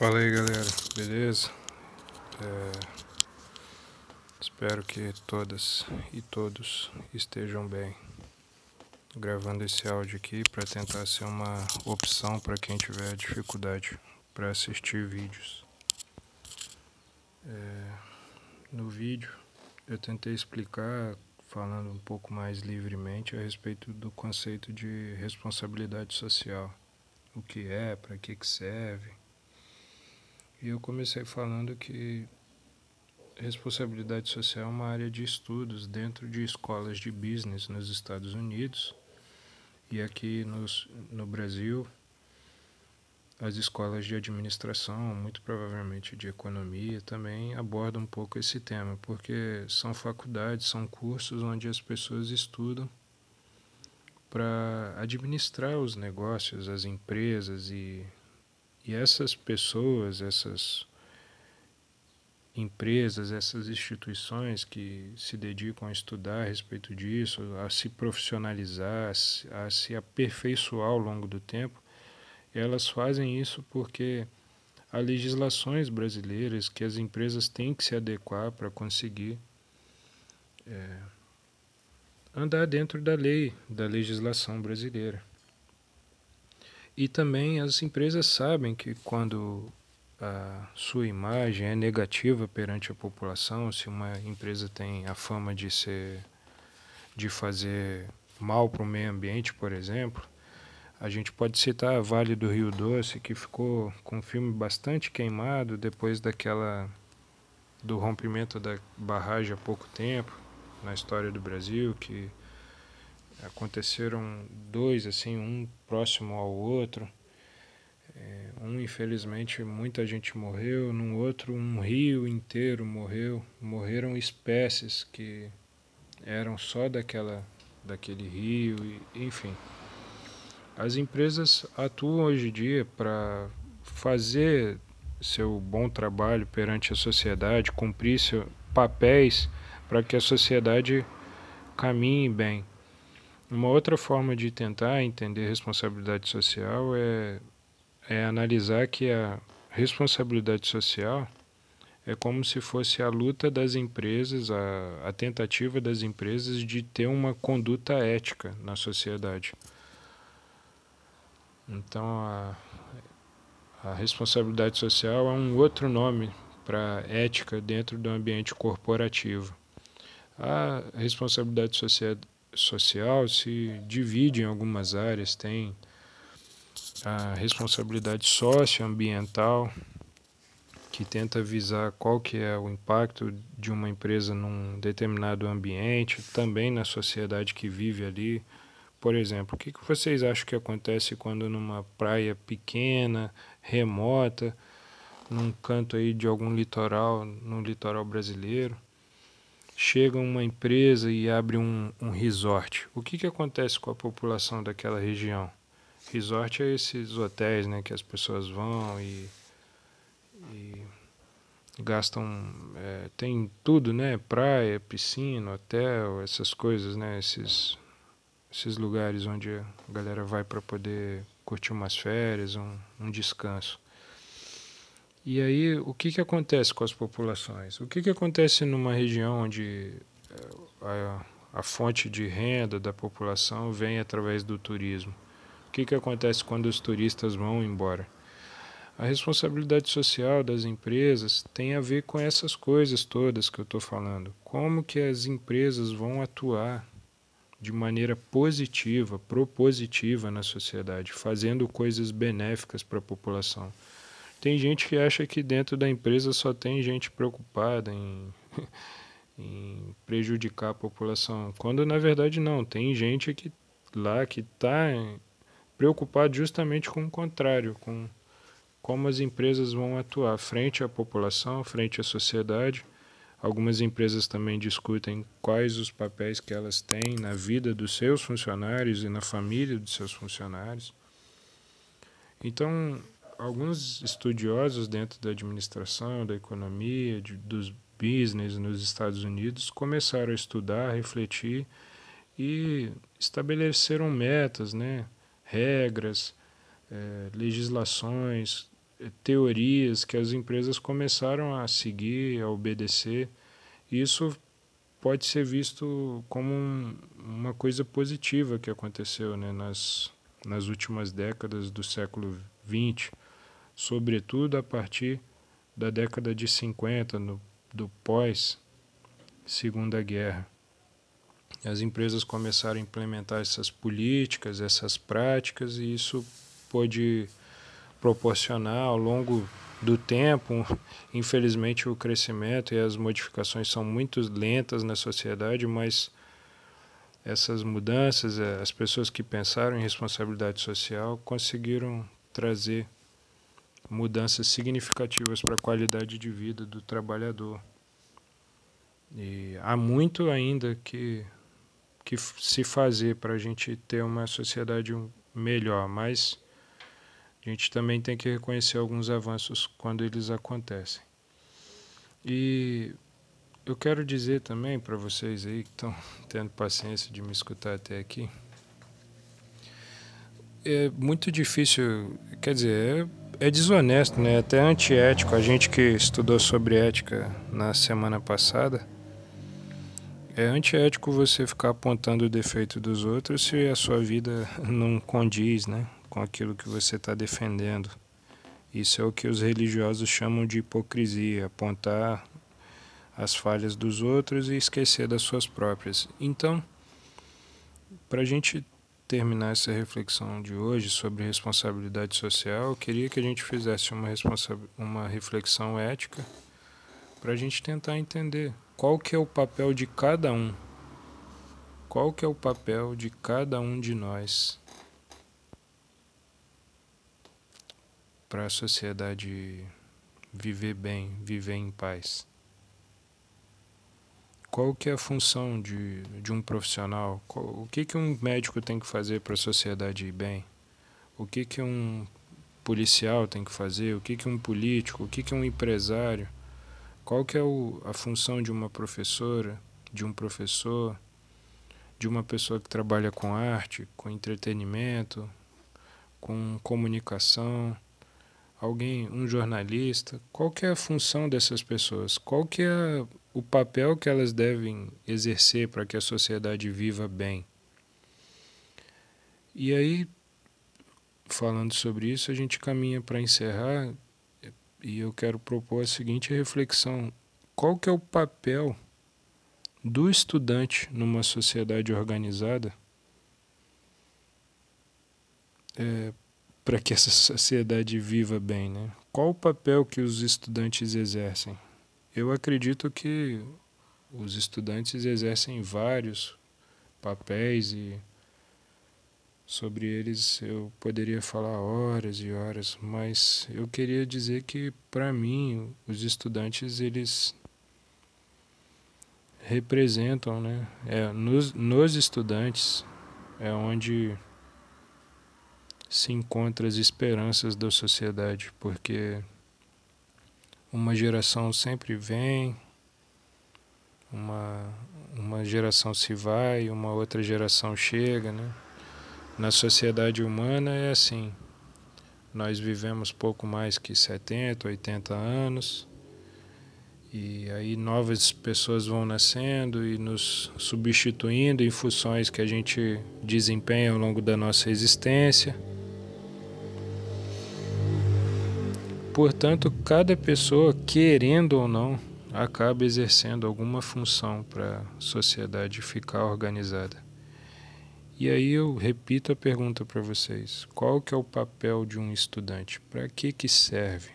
Fala aí galera, beleza? É, espero que todas e todos estejam bem. Gravando esse áudio aqui para tentar ser uma opção para quem tiver dificuldade para assistir vídeos. É, no vídeo eu tentei explicar, falando um pouco mais livremente, a respeito do conceito de responsabilidade social. O que é, para que, que serve e eu comecei falando que responsabilidade social é uma área de estudos dentro de escolas de business nos Estados Unidos. E aqui nos, no Brasil as escolas de administração, muito provavelmente de economia, também abordam um pouco esse tema, porque são faculdades, são cursos onde as pessoas estudam para administrar os negócios, as empresas e e essas pessoas, essas empresas, essas instituições que se dedicam a estudar a respeito disso, a se profissionalizar, a se aperfeiçoar ao longo do tempo, elas fazem isso porque há legislações brasileiras que as empresas têm que se adequar para conseguir é, andar dentro da lei, da legislação brasileira. E também as empresas sabem que quando a sua imagem é negativa perante a população, se uma empresa tem a fama de ser de fazer mal para o meio ambiente, por exemplo, a gente pode citar a Vale do Rio Doce, que ficou com um filme bastante queimado depois daquela do rompimento da barragem há pouco tempo na história do Brasil, que aconteceram dois, assim, um próximo ao outro. É, um, infelizmente, muita gente morreu, num outro, um rio inteiro morreu. Morreram espécies que eram só daquela, daquele rio, e, enfim. As empresas atuam hoje em dia para fazer seu bom trabalho perante a sociedade, cumprir seus papéis para que a sociedade caminhe bem. Uma outra forma de tentar entender responsabilidade social é, é analisar que a responsabilidade social é como se fosse a luta das empresas, a, a tentativa das empresas de ter uma conduta ética na sociedade. Então, a, a responsabilidade social é um outro nome para ética dentro do ambiente corporativo. A responsabilidade social social se divide em algumas áreas, tem a responsabilidade socioambiental, que tenta visar qual que é o impacto de uma empresa num determinado ambiente, também na sociedade que vive ali. Por exemplo, o que, que vocês acham que acontece quando numa praia pequena, remota, num canto aí de algum litoral, no litoral brasileiro, chega uma empresa e abre um, um resort. O que, que acontece com a população daquela região? Resort é esses hotéis né, que as pessoas vão e, e gastam. É, tem tudo, né? Praia, piscina, hotel, essas coisas, né? Esses, esses lugares onde a galera vai para poder curtir umas férias, um, um descanso. E aí, o que, que acontece com as populações? O que, que acontece numa região onde eh, a, a fonte de renda da população vem através do turismo? O que, que acontece quando os turistas vão embora? A responsabilidade social das empresas tem a ver com essas coisas todas que eu estou falando. Como que as empresas vão atuar de maneira positiva, propositiva na sociedade, fazendo coisas benéficas para a população. Tem gente que acha que dentro da empresa só tem gente preocupada em, em prejudicar a população, quando na verdade não, tem gente que lá que está preocupado justamente com o contrário, com como as empresas vão atuar frente à população, frente à sociedade. Algumas empresas também discutem quais os papéis que elas têm na vida dos seus funcionários e na família dos seus funcionários. Então, alguns estudiosos dentro da administração, da economia, de, dos business nos Estados Unidos começaram a estudar, refletir e estabeleceram metas, né, regras, é, legislações teorias que as empresas começaram a seguir, a obedecer. Isso pode ser visto como um, uma coisa positiva que aconteceu né, nas, nas últimas décadas do século XX, sobretudo a partir da década de 50, no, do pós-Segunda Guerra. As empresas começaram a implementar essas políticas, essas práticas, e isso pôde proporcionar ao longo do tempo. Infelizmente, o crescimento e as modificações são muito lentas na sociedade, mas essas mudanças, eh, as pessoas que pensaram em responsabilidade social conseguiram trazer mudanças significativas para a qualidade de vida do trabalhador. E há muito ainda que, que se fazer para a gente ter uma sociedade melhor, mas a gente também tem que reconhecer alguns avanços quando eles acontecem. E eu quero dizer também para vocês aí que estão tendo paciência de me escutar até aqui. É muito difícil, quer dizer, é, é desonesto, né? Até antiético. A gente que estudou sobre ética na semana passada, é antiético você ficar apontando o defeito dos outros se a sua vida não condiz, né? com aquilo que você está defendendo. Isso é o que os religiosos chamam de hipocrisia, apontar as falhas dos outros e esquecer das suas próprias. Então, para a gente terminar essa reflexão de hoje sobre responsabilidade social, eu queria que a gente fizesse uma, uma reflexão ética para a gente tentar entender qual que é o papel de cada um. Qual que é o papel de cada um de nós para a sociedade viver bem, viver em paz. Qual que é a função de, de um profissional? Qual, o que, que um médico tem que fazer para a sociedade ir bem? O que, que um policial tem que fazer? O que, que um político? O que, que um empresário? Qual que é o, a função de uma professora, de um professor, de uma pessoa que trabalha com arte, com entretenimento, com comunicação? alguém, um jornalista, qual que é a função dessas pessoas? Qual que é o papel que elas devem exercer para que a sociedade viva bem? E aí, falando sobre isso, a gente caminha para encerrar e eu quero propor a seguinte reflexão: qual que é o papel do estudante numa sociedade organizada? É, para que essa sociedade viva bem, né? Qual o papel que os estudantes exercem? Eu acredito que os estudantes exercem vários papéis e sobre eles eu poderia falar horas e horas, mas eu queria dizer que para mim os estudantes eles representam, né? É, nos, nos estudantes é onde se encontra as esperanças da sociedade, porque uma geração sempre vem, uma, uma geração se vai, uma outra geração chega, né? Na sociedade humana é assim. Nós vivemos pouco mais que 70, 80 anos. E aí novas pessoas vão nascendo e nos substituindo em funções que a gente desempenha ao longo da nossa existência. Portanto, cada pessoa, querendo ou não, acaba exercendo alguma função para a sociedade ficar organizada. E aí eu repito a pergunta para vocês: qual que é o papel de um estudante? Para que que serve?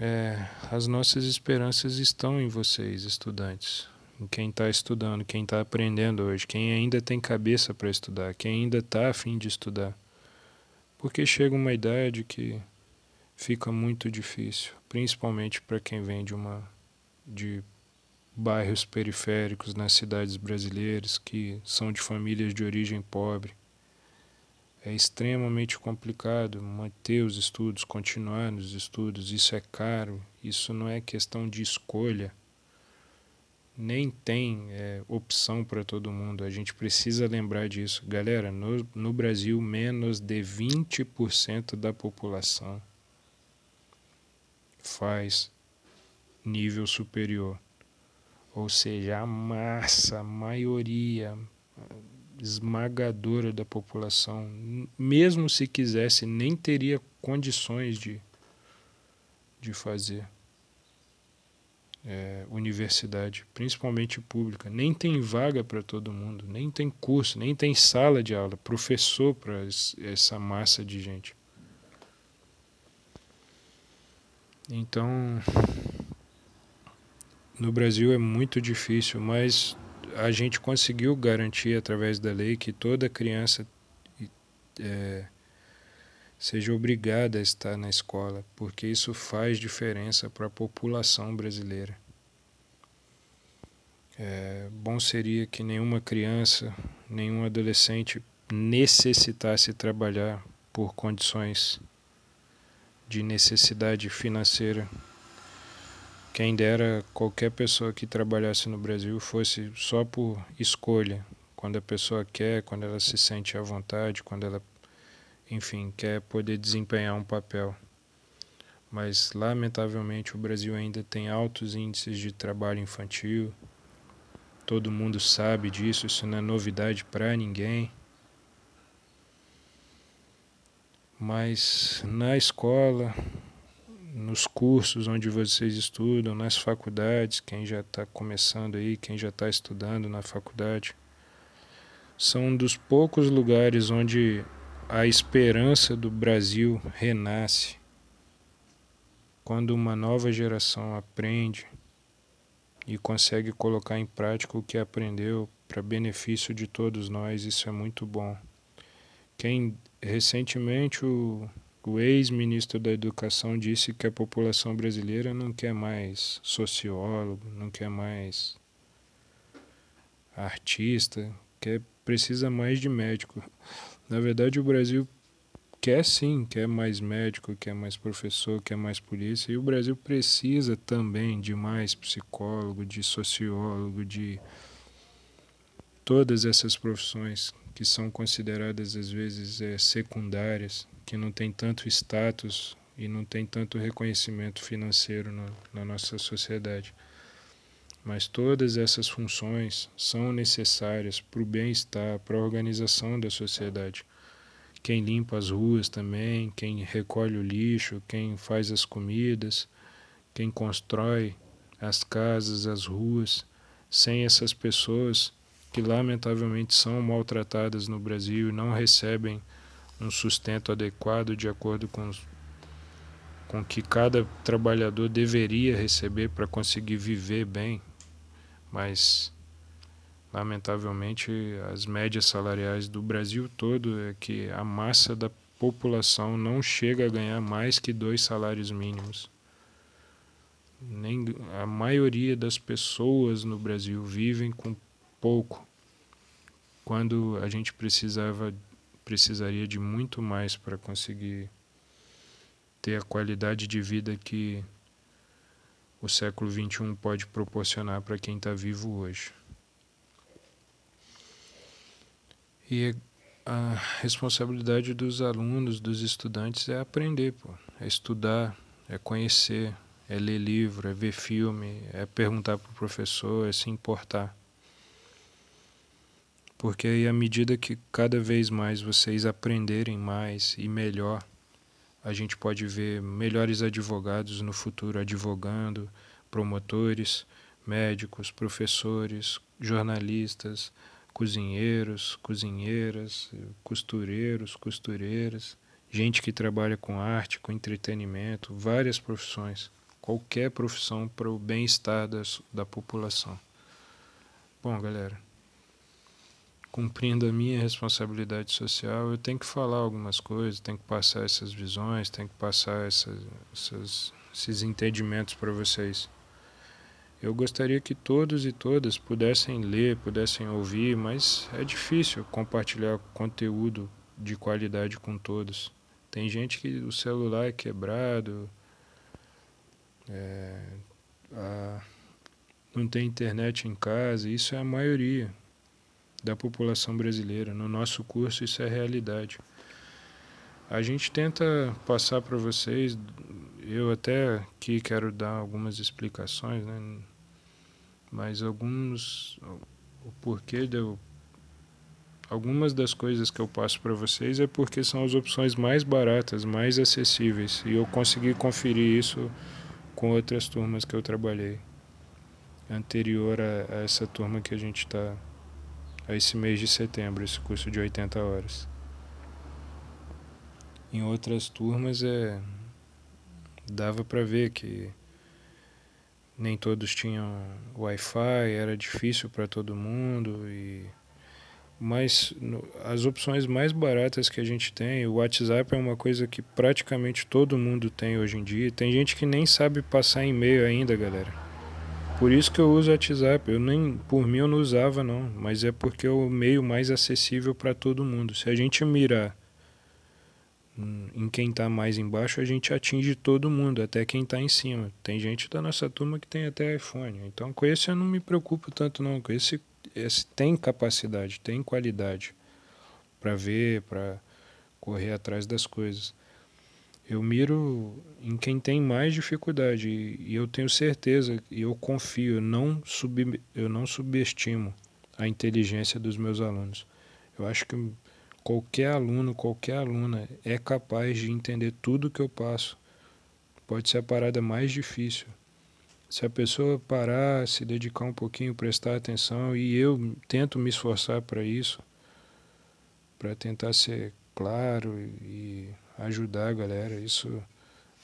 É, as nossas esperanças estão em vocês, estudantes, em quem está estudando, quem está aprendendo hoje, quem ainda tem cabeça para estudar, quem ainda está afim de estudar. Porque chega uma idade que fica muito difícil, principalmente para quem vem de uma de bairros periféricos nas cidades brasileiras que são de famílias de origem pobre. É extremamente complicado manter os estudos, continuar nos estudos, isso é caro, isso não é questão de escolha. Nem tem é, opção para todo mundo. A gente precisa lembrar disso. Galera, no, no Brasil, menos de 20% da população faz nível superior. Ou seja, a massa, a maioria esmagadora da população, mesmo se quisesse, nem teria condições de, de fazer é, universidade, principalmente pública. Nem tem vaga para todo mundo, nem tem curso, nem tem sala de aula, professor para essa massa de gente. Então, no Brasil é muito difícil, mas a gente conseguiu garantir através da lei que toda criança é, seja obrigada a estar na escola, porque isso faz diferença para a população brasileira. É, bom seria que nenhuma criança, nenhum adolescente necessitasse trabalhar por condições de necessidade financeira. Quem dera qualquer pessoa que trabalhasse no Brasil fosse só por escolha, quando a pessoa quer, quando ela se sente à vontade, quando ela enfim, quer poder desempenhar um papel. Mas, lamentavelmente, o Brasil ainda tem altos índices de trabalho infantil. Todo mundo sabe disso, isso não é novidade para ninguém. Mas na escola, nos cursos onde vocês estudam, nas faculdades, quem já está começando aí, quem já está estudando na faculdade, são um dos poucos lugares onde a esperança do Brasil renasce quando uma nova geração aprende e consegue colocar em prática o que aprendeu para benefício de todos nós, isso é muito bom. Quem recentemente o, o ex-ministro da Educação disse que a população brasileira não quer mais sociólogo, não quer mais artista, quer precisa mais de médico. Na verdade, o Brasil quer sim, quer mais médico, quer mais professor, quer mais polícia, e o Brasil precisa também de mais psicólogo, de sociólogo, de todas essas profissões que são consideradas às vezes é, secundárias, que não têm tanto status e não têm tanto reconhecimento financeiro no, na nossa sociedade. Mas todas essas funções são necessárias para o bem-estar, para a organização da sociedade. Quem limpa as ruas também, quem recolhe o lixo, quem faz as comidas, quem constrói as casas, as ruas. Sem essas pessoas que lamentavelmente são maltratadas no Brasil e não recebem um sustento adequado de acordo com os com que cada trabalhador deveria receber para conseguir viver bem, mas lamentavelmente as médias salariais do Brasil todo é que a massa da população não chega a ganhar mais que dois salários mínimos. Nem a maioria das pessoas no Brasil vivem com pouco, quando a gente precisava precisaria de muito mais para conseguir ter a qualidade de vida que o século XXI pode proporcionar para quem está vivo hoje. E a responsabilidade dos alunos, dos estudantes é aprender, pô. é estudar, é conhecer, é ler livro, é ver filme, é perguntar para o professor, é se importar. Porque aí, à medida que cada vez mais vocês aprenderem mais e melhor, a gente pode ver melhores advogados no futuro advogando, promotores, médicos, professores, jornalistas, cozinheiros, cozinheiras, costureiros, costureiras, gente que trabalha com arte, com entretenimento, várias profissões, qualquer profissão para o bem-estar da população. Bom, galera, cumprindo a minha responsabilidade social, eu tenho que falar algumas coisas, tenho que passar essas visões, tenho que passar essas, essas, esses entendimentos para vocês. Eu gostaria que todos e todas pudessem ler, pudessem ouvir, mas é difícil compartilhar conteúdo de qualidade com todos. Tem gente que o celular é quebrado, é, a não tem internet em casa, isso é a maioria da população brasileira. No nosso curso isso é realidade. A gente tenta passar para vocês, eu até aqui quero dar algumas explicações, né? mas alguns o porquê de eu algumas das coisas que eu passo para vocês é porque são as opções mais baratas, mais acessíveis e eu consegui conferir isso com outras turmas que eu trabalhei anterior a, a essa turma que a gente está a esse mês de setembro, esse curso de 80 horas. Em outras turmas é dava para ver que nem todos tinham Wi-Fi, era difícil para todo mundo e mas as opções mais baratas que a gente tem, o WhatsApp é uma coisa que praticamente todo mundo tem hoje em dia. Tem gente que nem sabe passar e-mail ainda, galera. Por isso que eu uso o WhatsApp. Eu nem por mim eu não usava não, mas é porque é o meio mais acessível para todo mundo. Se a gente mirar em quem está mais embaixo, a gente atinge todo mundo, até quem está em cima. Tem gente da nossa turma que tem até iPhone. Então com esse eu não me preocupo tanto não. Com esse, esse tem capacidade, tem qualidade para ver, para correr atrás das coisas. Eu miro em quem tem mais dificuldade e, eu tenho certeza e eu confio, eu não, sub, eu não subestimo a inteligência dos meus alunos. Eu acho que qualquer aluno, qualquer aluna é capaz de entender tudo que eu passo. Pode ser a parada mais difícil. Se a pessoa parar, se dedicar um pouquinho, prestar atenção, e eu tento me esforçar para isso, para tentar ser claro e ajudar a galera isso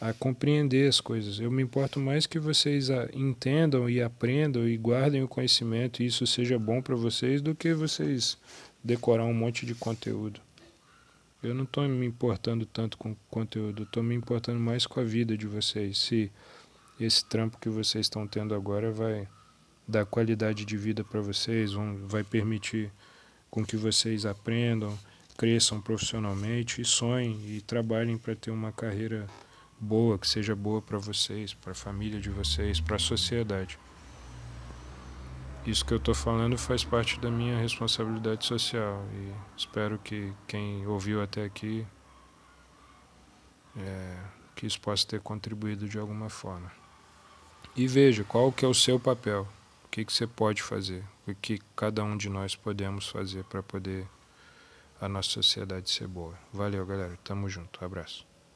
a compreender as coisas. Eu me importo mais que vocês entendam e aprendam e guardem o conhecimento e isso seja bom para vocês do que vocês decorar um monte de conteúdo. Eu não estou me importando tanto com o conteúdo, estou me importando mais com a vida de vocês. Se esse trampo que vocês estão tendo agora vai dar qualidade de vida para vocês, vai permitir com que vocês aprendam, cresçam profissionalmente e sonhem e trabalhem para ter uma carreira boa, que seja boa para vocês, para a família de vocês, para a sociedade. Isso que eu estou falando faz parte da minha responsabilidade social e espero que quem ouviu até aqui é, que isso possa ter contribuído de alguma forma. E veja qual que é o seu papel, o que, que você pode fazer, o que cada um de nós podemos fazer para poder a nossa sociedade ser boa. Valeu, galera. Tamo junto. Abraço.